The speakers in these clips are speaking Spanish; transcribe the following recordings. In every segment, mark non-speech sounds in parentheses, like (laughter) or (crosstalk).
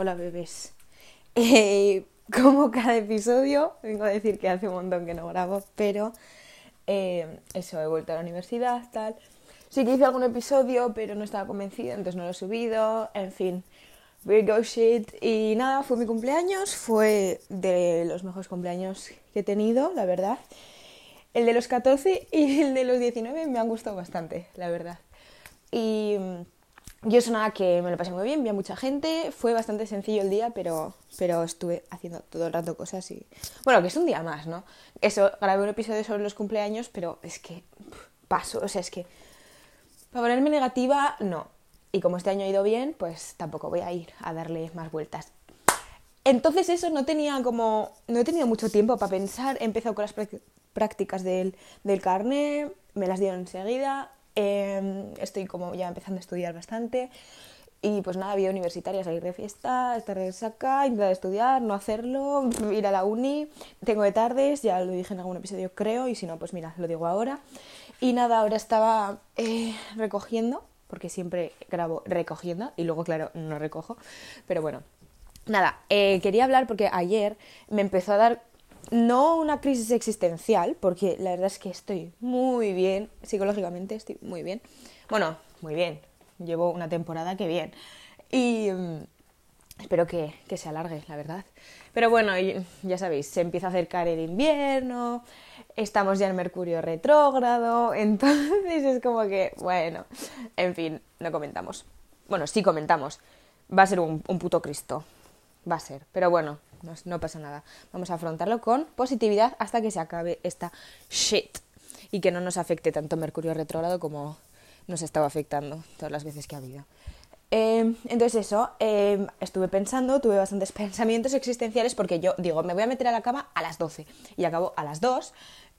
Hola bebés. Eh, como cada episodio, vengo a decir que hace un montón que no grabo, pero eh, eso, he vuelto a la universidad, tal. Sí que hice algún episodio, pero no estaba convencida, entonces no lo he subido, en fin. Virgo shit. Y nada, fue mi cumpleaños, fue de los mejores cumpleaños que he tenido, la verdad. El de los 14 y el de los 19 me han gustado bastante, la verdad. Y yo eso nada que me lo pasé muy bien, vi a mucha gente, fue bastante sencillo el día, pero, pero estuve haciendo todo el rato cosas y... Bueno, que es un día más, ¿no? Eso, grabé un episodio sobre los cumpleaños, pero es que paso, o sea, es que... Para ponerme negativa, no. Y como este año ha ido bien, pues tampoco voy a ir a darle más vueltas. Entonces eso no tenía como... No he tenido mucho tiempo para pensar, he empezado con las prácticas del, del carnet, me las dieron enseguida, Em, estoy como ya empezando a estudiar bastante. Y pues nada, vida universitaria, salir de fiesta, estar de saca, intentar estudiar, no hacerlo, (laughs) ir a la uni. Tengo de tardes, ya lo dije en algún episodio creo, y si no, pues mira, lo digo ahora. Y nada, ahora estaba eh, recogiendo, porque siempre grabo recogiendo, y luego, claro, no recojo. Pero bueno, nada, eh, quería hablar porque ayer me empezó a dar no una crisis existencial, porque la verdad es que estoy muy bien, psicológicamente estoy muy bien. Bueno, muy bien, llevo una temporada que bien. Y mm, espero que, que, se alargue, la verdad. Pero bueno, ya sabéis, se empieza a acercar el invierno, estamos ya en Mercurio retrógrado, (laughs) entonces es como que, bueno, en fin, no comentamos. Bueno, sí comentamos. Va a ser un, un puto Cristo. Va a ser. Pero bueno, no, pasa nada. Vamos a afrontarlo con positividad hasta que se acabe esta shit y que no nos afecte tanto Mercurio retrógrado como nos estaba afectando todas las veces que ha habido. Em, entonces eso, em, estuve pensando, tuve bastantes (laughs) pensamientos existenciales porque yo digo, me voy a meter a la cama a las 12 y acabo a las 2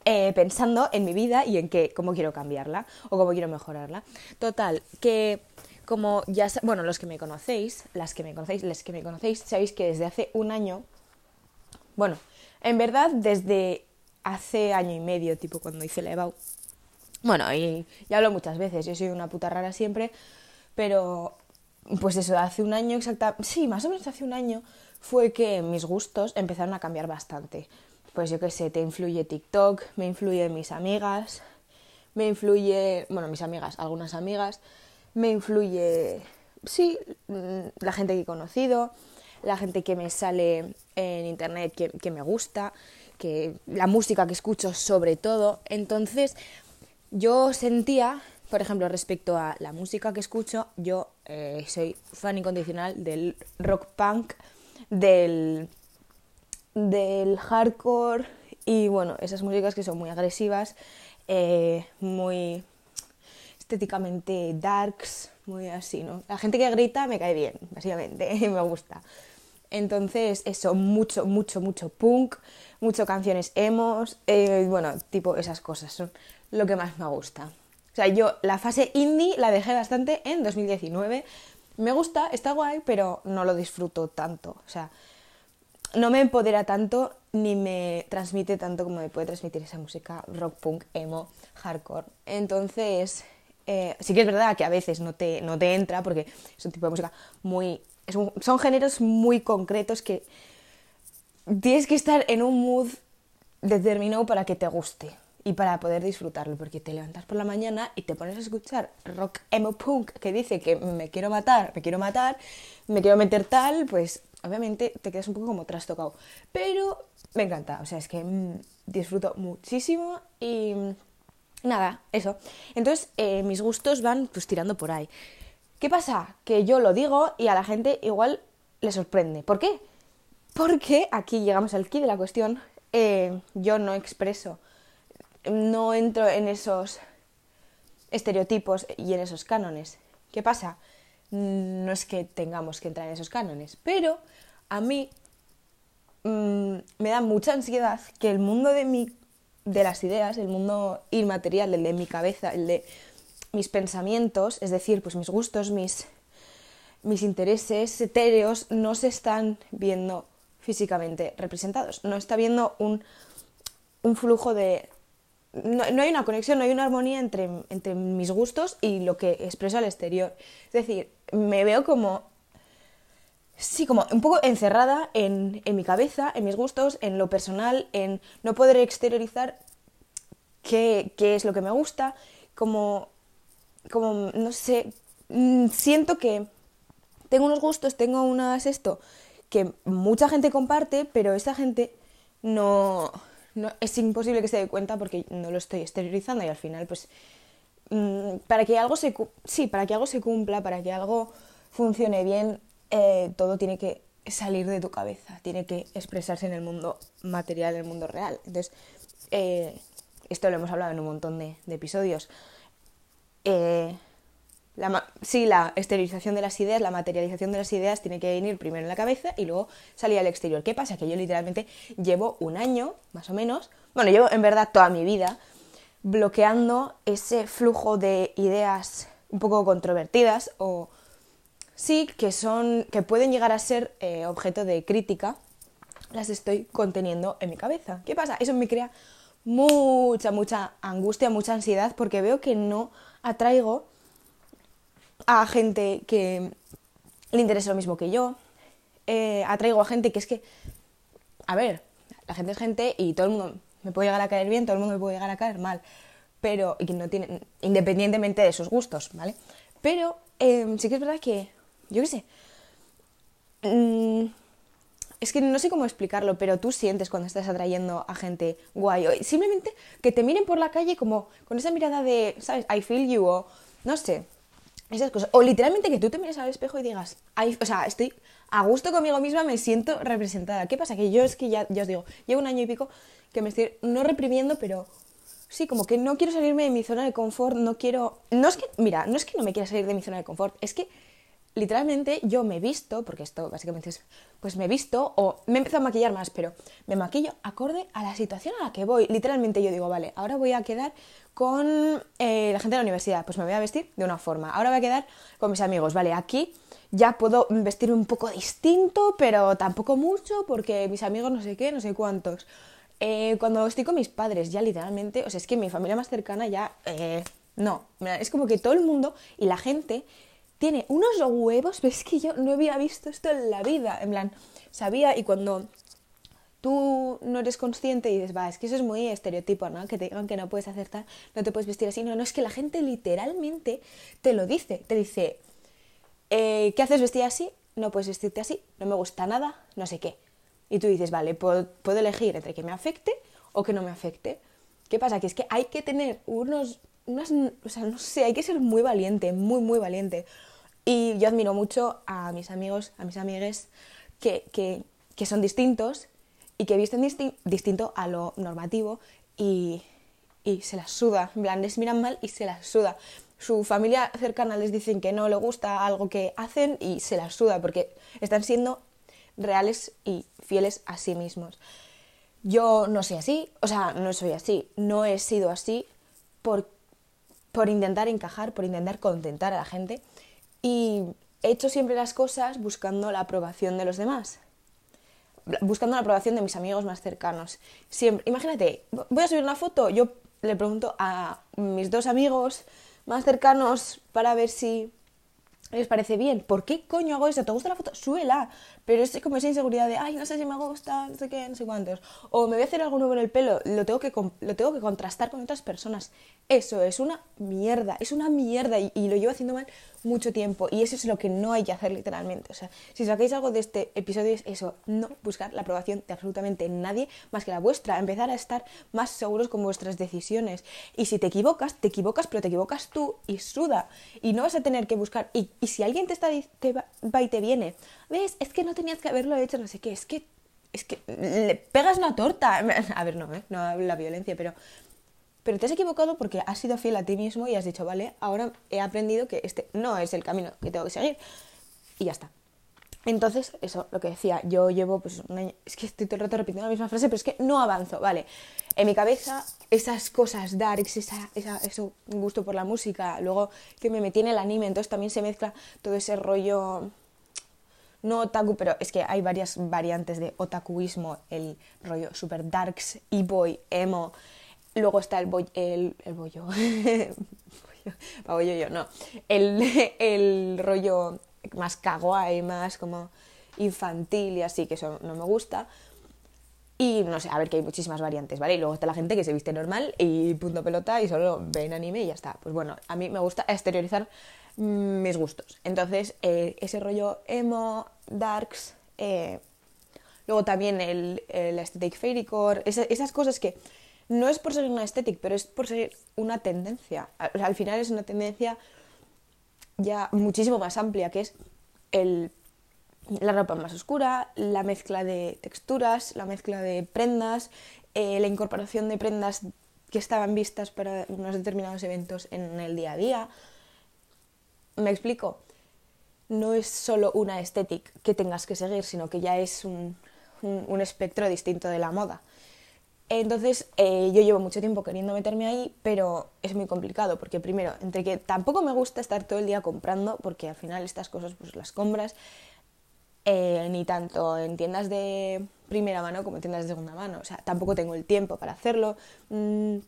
eh, pensando en mi vida y en qué, cómo quiero cambiarla o cómo quiero mejorarla. Total, que como ya, bueno, los que me conocéis, las que me conocéis, les que me conocéis, sabéis que desde hace un año, bueno, en verdad desde hace año y medio, tipo cuando hice la EBAU, bueno, y ya hablo muchas veces, yo soy una puta rara siempre, pero pues eso, hace un año exactamente, sí, más o menos hace un año fue que mis gustos empezaron a cambiar bastante. Pues yo qué sé, te influye TikTok, me influye mis amigas, me influye, bueno, mis amigas, algunas amigas, me influye, sí, mm, la gente que he conocido, la gente que me sale en internet que, me gusta, que la música que escucho sobre todo. Entonces, yo sentía, por ejemplo, respecto a la música que escucho, yo eh, soy fan incondicional del rock punk, del, del hardcore y bueno, esas músicas que son muy agresivas, eh, muy estéticamente darks, muy así, ¿no? La gente que grita me cae bien, básicamente, (laughs) me gusta. Entonces, eso, mucho, mucho, mucho punk, mucho canciones emos, eh, bueno, tipo esas cosas son lo que más me gusta. O sea, yo la fase indie la dejé bastante en 2019. Me gusta, está guay, pero no lo disfruto tanto. O sea, no me empodera tanto ni me transmite tanto como me puede transmitir esa música rock, punk, emo, hardcore. Entonces, eh, sí que es verdad que a veces no te, no te entra porque es un tipo de música muy... son géneros muy concretos que tienes que estar en un mood determinado para que te guste y para poder disfrutarlo, porque te levantas por la mañana y te pones a escuchar rock emo punk que dice que me quiero matar, me quiero matar, me quiero meter tal, pues obviamente te quedas un poco como trastocado. Pero me encanta, o sea, es que mm, disfruto muchísimo y nada, eso. Entonces, eh, mis gustos van pues tirando por ahí. ¿Qué pasa? Que yo lo digo y a la gente igual le sorprende. ¿Por qué? Porque aquí llegamos al key de la cuestión. Eh, yo no expreso, no entro en esos estereotipos y en esos cánones. ¿Qué pasa? No es que tengamos que entrar en esos cánones, pero a mí mm, me da mucha ansiedad que el mundo de mi de las ideas, el mundo inmaterial, el de mi cabeza, el de mis pensamientos, es decir, pues mis gustos, mis, mis intereses etéreos no se están viendo físicamente representados. No está viendo un, un flujo de... No, hay una conexión, no hay una armonía entre, entre mis gustos y lo que expreso al exterior. Es decir, me veo como sí, como un poco encerrada en, en mi cabeza, en mis gustos, en lo personal, en no poder exteriorizar qué, qué es lo que me gusta, como, como, no sé, mm, siento que tengo unos gustos, tengo unas esto, que mucha gente comparte, pero esa gente no, no es imposible que se dé cuenta porque no lo estoy exteriorizando y al final, pues, mm, para que algo se, sí, para que algo se cumpla, para que algo funcione bien, eh, todo tiene que salir de tu cabeza, tiene que expresarse en el mundo material, en el mundo real. Entonces, eh, esto lo hemos hablado en un montón de, episodios. Eh, sí, la exteriorización de las ideas, la materialización de las ideas tiene que venir primero en la cabeza y luego salir al exterior. ¿Qué pasa? Que yo literalmente llevo un año, más o menos, bueno, llevo en verdad toda mi vida bloqueando ese flujo de ideas un poco controvertidas o sí que son que pueden llegar a ser eh, objeto de crítica las estoy conteniendo en mi cabeza. ¿Qué pasa? Eso me crea mucha, mucha angustia, mucha ansiedad, porque veo que no atraigo a gente que le interesa lo mismo que yo. Eh, atraigo a gente que es que, a ver, la gente es gente y todo el mundo me puede llegar a caer bien, todo el mundo me puede llegar a caer mal, pero y que no tiene, independientemente de sus gustos, ¿vale? Pero eh, sí que es verdad que, yo qué sé, mmm, es que no sé cómo explicarlo, pero tú sientes cuando estás atrayendo a gente guay. O simplemente que te miren por la calle como con esa mirada de, ¿sabes? I feel you o no sé. Esas cosas. O literalmente que tú te mires al espejo y digas, o sea, estoy a gusto conmigo misma, me siento representada. ¿Qué pasa? Que yo es que ya, ya os digo, llevo un año y pico que me estoy no reprimiendo, pero sí, como que no quiero salirme de mi zona de confort, no quiero... No es que, mira, no es que no me quiera salir de mi zona de confort, es que literalmente yo me visto, porque esto básicamente es, pues me visto o me he empezado a maquillar más, pero me maquillo acorde a la situación a la que voy. Literalmente yo digo, vale, ahora voy a quedar con eh, la gente de la universidad, pues me voy a vestir de una forma. Ahora voy a quedar con mis amigos, vale, aquí ya puedo vestirme un poco distinto, pero tampoco mucho, porque mis amigos no sé qué, no sé cuántos. Eh, cuando estoy con mis padres, ya literalmente, o sea, es que mi familia más cercana ya... Eh, no, es como que todo el mundo y la gente tiene unos huevos, ves que yo no había visto esto en la vida, en plan, sabía y cuando tú no eres consciente y dices, va, es que eso es muy estereotipo, ¿no? Que te digan que no puedes hacer tal, no te puedes vestir así, no, no, es que la gente literalmente te lo dice, te dice, eh, ¿qué haces vestir así? No puedes vestirte así, no me gusta nada, no sé qué. Y tú dices, vale, puedo, puedo elegir entre que me afecte o que no me afecte. ¿Qué pasa? Que es que hay que tener unos, unas, o sea, no sé, hay que ser muy valiente, muy, muy valiente. Y yo admiro mucho a mis amigos, a mis amigues que, que, que son distintos y que visten distinto a lo normativo y, y se las suda. En plan, les miran mal y se las suda. Su familia cercana les dicen que no le gusta algo que hacen y se las suda porque están siendo reales y fieles a sí mismos. Yo no soy así, o sea, no soy así, no he sido así por, por intentar encajar, por intentar contentar a la gente y he hecho siempre las cosas buscando la aprobación de los demás. Buscando la aprobación de mis amigos más cercanos. Siempre, imagínate, voy a subir una foto, yo le pregunto a mis dos amigos más cercanos para ver si les parece bien. ¿Por qué coño hago eso? ¿Te gusta la foto? Súbela. Pero es como esa inseguridad de, ay, no sé si me gusta, no sé qué, no sé cuántos. O me voy a hacer algo nuevo en el pelo, lo tengo que, lo tengo que contrastar con otras personas. Eso es una mierda, es una mierda y, y, lo llevo haciendo mal mucho tiempo. Y eso es lo que no hay que hacer literalmente. O sea, si sacáis algo de este episodio es eso, no buscar la aprobación de absolutamente nadie más que la vuestra. Empezar a estar más seguros con vuestras decisiones. Y si te equivocas, te equivocas, pero te equivocas tú y suda. Y no vas a tener que buscar. Y, y si alguien te, está, te va, y te viene, ves, es que no tenías que haberlo hecho, no sé qué, es que es que le pegas una torta. (laughs) A ver, no, ¿eh? no la violencia, pero pero te has equivocado porque has sido fiel a ti mismo y has dicho, vale, ahora he aprendido que este no es el camino que tengo que seguir. Y ya está. Entonces, eso, lo que decía, yo llevo pues un año, es que estoy todo el rato repitiendo la misma frase, pero es que no avanzo, vale. En mi cabeza, esas cosas darks, esa, gusto por la música, luego que me metí en el anime, entonces también se mezcla todo ese rollo, no otaku, pero es que hay varias variantes de otakuismo, el rollo super darks, e-boy, emo, Luego está el, boy, el, el bollo (laughs) yo, no. El, (laughs) el rollo más kawaii, más como infantil y así, que eso no me gusta. Y no sé, a ver que hay muchísimas variantes, ¿vale? Y luego está la gente que se viste normal y punto pelota y solo ven anime y ya está. Pues bueno, a mí me gusta exteriorizar mis gustos. Entonces, eh, ese rollo emo, darks, eh, luego también el, el aesthetic fairycore, esas cosas que no es por ser una estética, pero es por ser una tendencia. Al final es una tendencia ya muchísimo más amplia, que es el la ropa más oscura, la mezcla de texturas, la mezcla de prendas, eh, la incorporación de prendas que estaban vistas para unos determinados eventos en el día a día. ¿Me explico? No es solo una estética que tengas que seguir, sino que ya es un, espectro distinto de la moda. Entonces, eh, yo llevo mucho tiempo queriendo meterme ahí, pero es muy complicado, porque primero, entre que tampoco me gusta estar todo el día comprando, porque al final estas cosas pues las compras, eh, ni tanto en tiendas de primera mano como en tiendas de segunda mano. O sea, tampoco tengo el tiempo para hacerlo. Mm,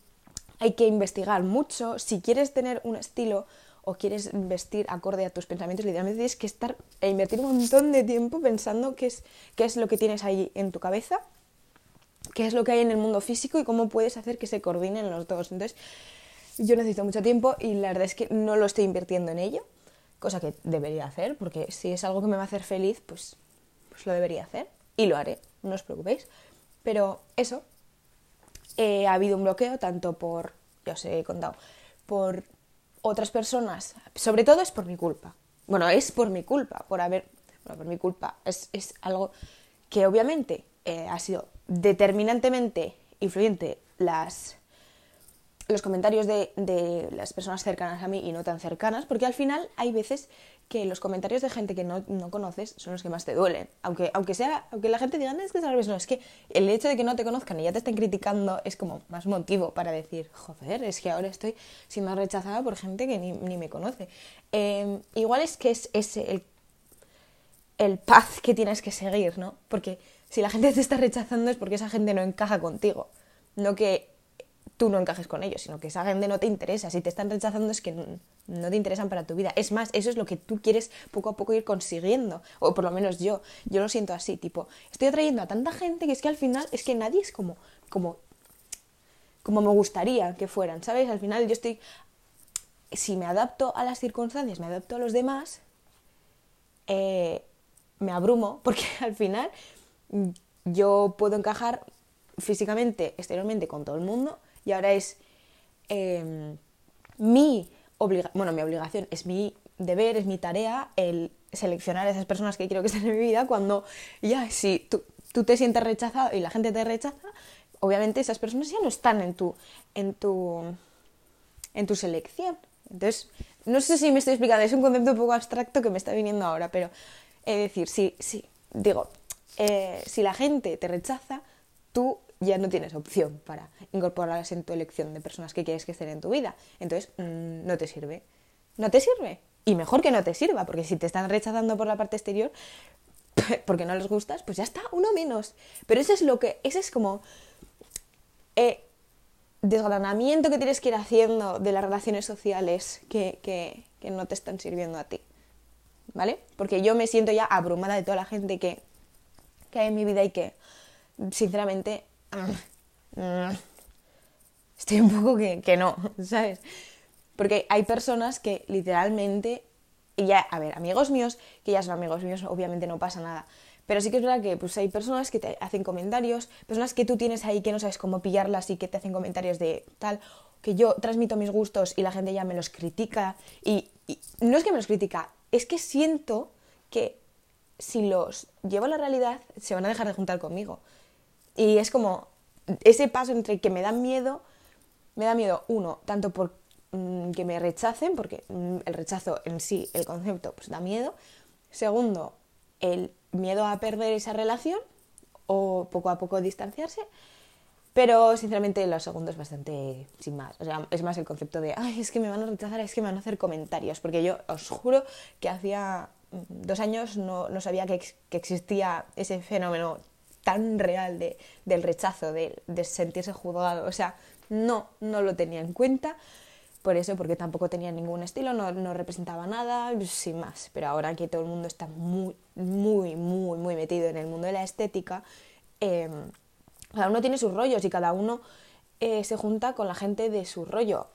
hay que investigar mucho. Si quieres tener un estilo o quieres vestir acorde a tus pensamientos, literalmente tienes que estar e invertir un montón de tiempo pensando qué es, qué es lo que tienes ahí en tu cabeza, qué es lo que hay en el mundo físico y cómo puedes hacer que se coordinen los dos. Entonces, yo necesito mucho tiempo y la verdad es que no lo estoy invirtiendo en ello cosa que debería hacer, porque si es algo que me va a hacer feliz, pues, pues lo debería hacer y lo haré, no os preocupéis. Pero eso, eh, ha habido un bloqueo tanto por, ya os he contado, por otras personas, sobre todo es por mi culpa. Bueno, es por mi culpa, por haber, bueno, por mi culpa, es, es algo que obviamente eh, ha sido determinantemente influyente las los comentarios de, las personas cercanas a mí y no tan cercanas, porque al final hay veces que los comentarios de gente que no, conoces son los que más te duelen. Aunque, aunque, sea, aunque la gente diga, no, es que vez no, es que el hecho de que no te conozcan y ya te estén criticando es como más motivo para decir, joder, es que ahora estoy siendo rechazada por gente que ni, me conoce. Em, igual es que es ese el, el paz que tienes que seguir, ¿no? Porque si la gente te está rechazando es porque esa gente no encaja contigo, no que tú no encajes con ellos, sino que esa gente no te interesa. Si te están rechazando es que no, te interesan para tu vida. Es más, eso es lo que tú quieres poco a poco ir consiguiendo. O por lo menos yo, yo lo siento así, tipo, estoy atrayendo a tanta gente que es que al final es que nadie es como, como, como me gustaría que fueran, ¿sabes? Al final yo estoy, si me adapto a las circunstancias, me adapto a los demás, eh, me abrumo, (laughs) porque al final yo puedo encajar físicamente, exteriormente con todo el mundo, y ahora es em, mi obligación, bueno, mi obligación, es mi deber, es mi tarea el seleccionar a esas personas que quiero que estén en mi vida cuando ya, si tú, tú te sientes rechazado y la gente te rechaza, obviamente esas personas ya no están en tu, en tu, en tu selección. Entonces, no sé si me estoy explicando, es un concepto un poco abstracto que me está viniendo ahora, pero es decir, si, si digo, eh, si la gente te rechaza, tú ya no tienes opción para incorporarlas en tu elección de personas que quieres que estén en tu vida. Entonces, mm, no te sirve. No te sirve. Y mejor que no te sirva, porque si te están rechazando por la parte exterior, (laughs) porque no les gustas, pues ya está, uno menos. Pero eso es lo que, ese es como eh, desgranamiento que tienes que ir haciendo de las relaciones sociales que, que, que no te están sirviendo a ti. ¿Vale? Porque yo me siento ya abrumada de toda la gente que, que hay en mi vida y que, sinceramente, (laughs) estoy un poco que, no, (laughs) ¿sabes? Porque hay personas que literalmente, y ya, a ver, amigos míos, que ya son amigos míos, obviamente no pasa nada. Pero sí que es verdad que pues, hay personas que te hacen comentarios, personas que tú tienes ahí que no sabes cómo pillarlas y que te hacen comentarios de tal, que yo transmito mis gustos y la gente ya me los critica. Y, y no es que me los critica, es que siento que si los llevo a la realidad se van a dejar de juntar conmigo. Y es como ese paso entre que me da miedo, me da miedo, uno, tanto por mm, que me rechacen, porque mm, el rechazo en sí, el concepto, pues da miedo. Segundo, el miedo a perder esa relación o poco a poco distanciarse. Pero sinceramente lo segundo es bastante sin más. O sea, es más el concepto de, ay, es que me van a rechazar, es que me van a hacer comentarios. Porque yo os juro que hacía dos años no, no sabía que, que, existía ese fenómeno tan real de, del rechazo, de, sentirse juzgado. O sea, no, no lo tenía en cuenta. Por eso, porque tampoco tenía ningún estilo, no, no representaba nada, sin más. Pero ahora que todo el mundo está muy, muy, muy, muy metido en el mundo de la estética, em, cada uno tiene sus rollos y cada uno eh, se junta con la gente de su rollo.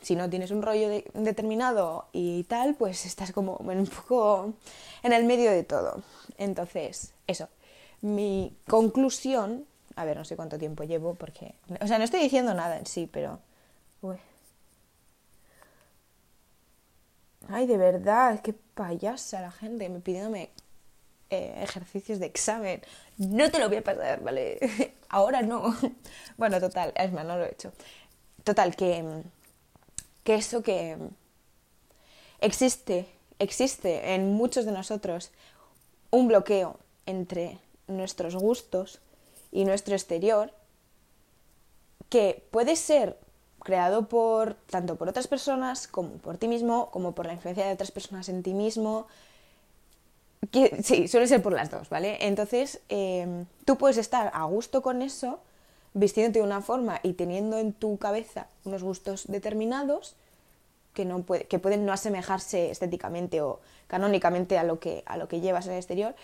Si no tienes un rollo determinado y tal, pues estás como un poco en el medio de todo. Entonces, eso. Mi conclusión, a ver, no sé cuánto tiempo llevo porque, o sea, no estoy diciendo nada en sí, pero... Uy. Ay, de verdad, qué payasa la gente me pidiéndome eh, ejercicios de examen. No te lo voy a pasar, ¿vale? (laughs) Ahora no. (laughs) bueno, total, es más, no lo he hecho. Total, que, que eso que existe, existe en muchos de nosotros un bloqueo entre nuestros gustos y nuestro exterior que puede ser creado por tanto por otras personas como por ti mismo, como por la influencia de otras personas en ti mismo, sí, suele ser por las dos, ¿vale? Entonces, em, tú puedes estar a gusto con eso, vistiéndote de una forma y teniendo en tu cabeza unos gustos determinados que, no que pueden no asemejarse estéticamente o canónicamente a lo, que, a lo que llevas en el exterior.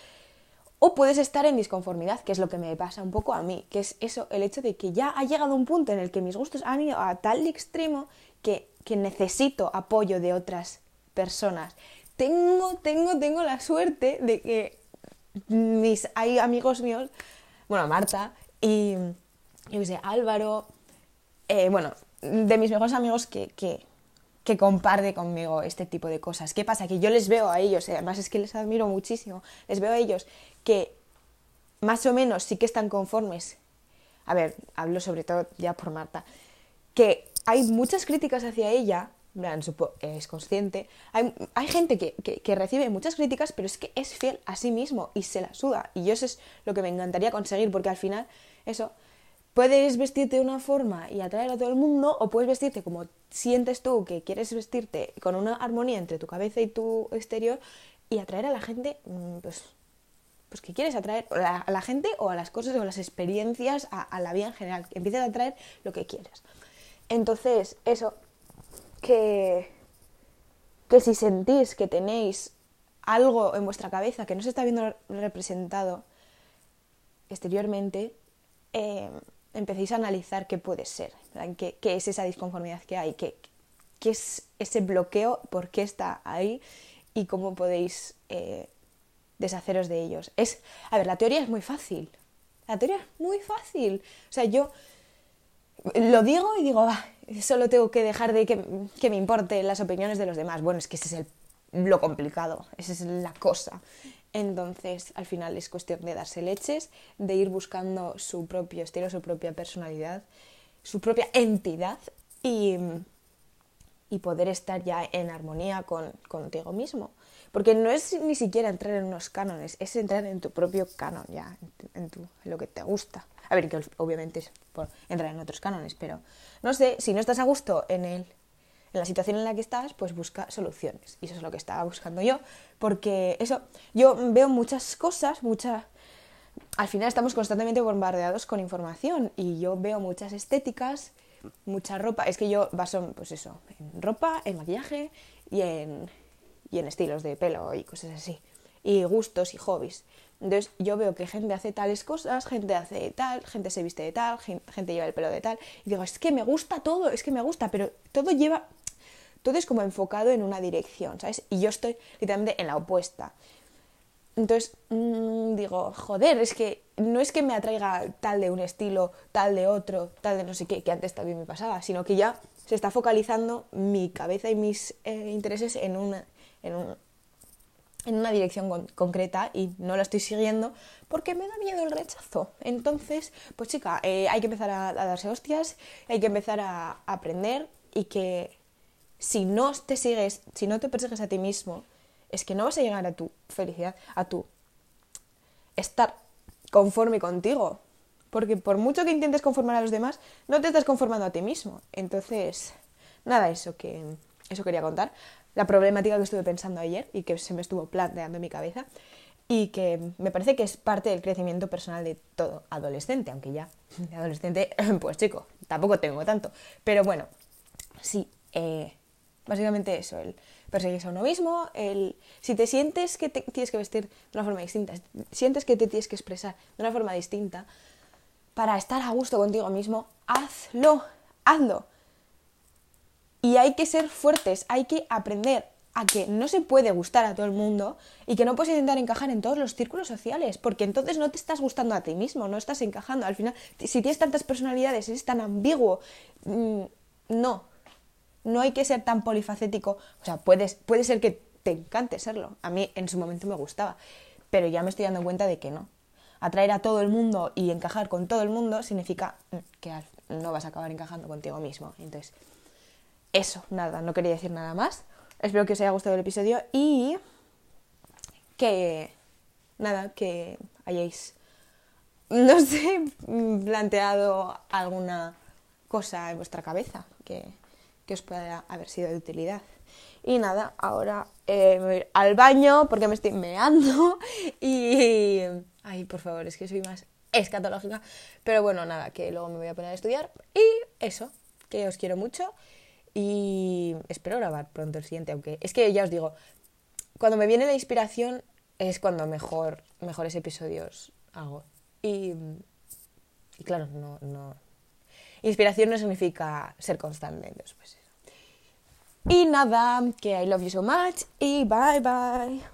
O puedes estar en disconformidad, que es lo que me pasa un poco a mí, que es eso, el hecho de que ya ha llegado un punto en el que mis gustos han ido a tal extremo que, que necesito apoyo de otras personas tengo, tengo, tengo la suerte de que mis, hay amigos míos, bueno, Marta y, yo sé, Álvaro, eh, bueno, de mis mejores amigos que, que, que, comparte conmigo este tipo de cosas. ¿Qué pasa? Que yo les veo a ellos, además es que les admiro muchísimo, les veo a ellos que más o menos sí que están conformes. A ver, hablo sobre todo ya por Marta, que hay muchas críticas hacia ella, es consciente. Hay, hay gente que, que, recibe muchas críticas, pero es que es fiel a sí mismo y se la suda. Y yo eso es lo que me encantaría conseguir, porque al final, eso, puedes vestirte de una forma y atraer a todo el mundo, o puedes vestirte como sientes tú que quieres vestirte, con una armonía entre tu cabeza y tu exterior, y atraer a la gente, mm, pues, pues que quieres atraer a la gente o a las cosas o a las experiencias, a, la vida en general. Que empieces a atraer lo que quieres. Entonces, eso, que, que si sentís que tenéis algo en vuestra cabeza que no se está viendo representado exteriormente, eh, empecéis a analizar qué puede ser, ¿Qué, qué, es esa disconformidad que hay, qué, qué, es ese bloqueo, por qué está ahí y cómo podéis eh, deshaceros de ellos. Es, a ver, la teoría es muy fácil. La teoría es muy fácil. O sea, yo lo digo y digo, ah, solo tengo que dejar de que, me importen las opiniones de los demás. Bueno, es que ese es el, lo complicado, esa es la cosa. Entonces, al final es cuestión de darse leches, de ir buscando su propio estilo, su propia personalidad, su propia entidad y, y poder estar ya en armonía con, contigo mismo. Porque no es ni siquiera entrar en unos cánones, es entrar en tu propio canon ya, en, tu, lo que te gusta. A ver, que obviamente es por entrar en otros cánones, pero no sé, si no estás a gusto en, el, en la situación en la que estás, pues busca soluciones. Y eso es lo que estaba buscando yo, porque eso, yo veo muchas cosas, muchas... Al final estamos constantemente bombardeados con información y yo veo muchas estéticas, mucha ropa. Es que yo baso, pues eso, en ropa, en maquillaje y en, y en estilos de pelo y cosas así. Y gustos y hobbies. Entonces yo veo que gente hace tales cosas, gente hace tal, gente se viste de tal, gente lleva el pelo de tal, y digo, es que me gusta todo, es que me gusta, pero todo lleva, todo es como enfocado en una dirección, ¿sabes? Y yo estoy literalmente en la opuesta. Entonces mmm, digo, joder, es que no es que me atraiga tal de un estilo, tal de otro, tal de no sé qué, que antes también me pasaba, sino que ya se está focalizando mi cabeza y mis eh, intereses en, una, en, un, en una dirección concreta y no la estoy siguiendo porque me da miedo el rechazo. Entonces, pues chica, eh, hay que empezar a, darse hostias, hay que empezar a, aprender y que si no te sigues, si no te persigues a ti mismo, es que no vas a llegar a tu felicidad, a tu estar conforme contigo. Porque por mucho que intentes conformar a los demás, no te estás conformando a ti mismo. Entonces, nada, eso que eso quería contar la problemática que estuve pensando ayer y que se me estuvo planteando en mi cabeza y que me parece que es parte del crecimiento personal de todo adolescente, aunque ya de adolescente, (laughs) pues chico, tampoco tengo tanto. Pero bueno, sí, eh, básicamente eso, el perseguirse a uno mismo, el, si te sientes que te tienes que vestir de una forma distinta, sientes que te tienes que expresar de una forma distinta, para estar a gusto contigo mismo, hazlo, hazlo. Y hay que ser fuertes, hay que aprender a que no se puede gustar a todo el mundo y que no puedes intentar encajar en todos los círculos sociales, porque entonces no te estás gustando a ti mismo, no estás encajando. Al final, si tienes tantas personalidades, es tan ambiguo, mm, no, no hay que ser tan polifacético. O sea, puedes, puede ser que te encante serlo. A mí en su momento me gustaba, pero ya me estoy dando cuenta de que no. Atraer a todo el mundo y encajar con todo el mundo significa mm, que no vas a acabar encajando contigo mismo. Entonces, eso, nada, no quería decir nada más. Espero que os haya gustado el episodio y que, nada, que hayáis, (laughs) no sé, planteado alguna cosa en vuestra cabeza que, os pueda haber sido de utilidad. Y nada, ahora eh, me voy al baño porque me estoy meando y... Ay, por favor, es que soy más escatológica. Pero bueno, nada, que luego me voy a poner a estudiar. Y eso, que os quiero mucho y espero grabar pronto el siguiente, aunque es que ya os digo, cuando me viene la inspiración es cuando mejor, mejores episodios hago. Y, claro, no, no. Inspiración no significa ser constante, entonces pues. Y nada, que I love you so much y bye bye.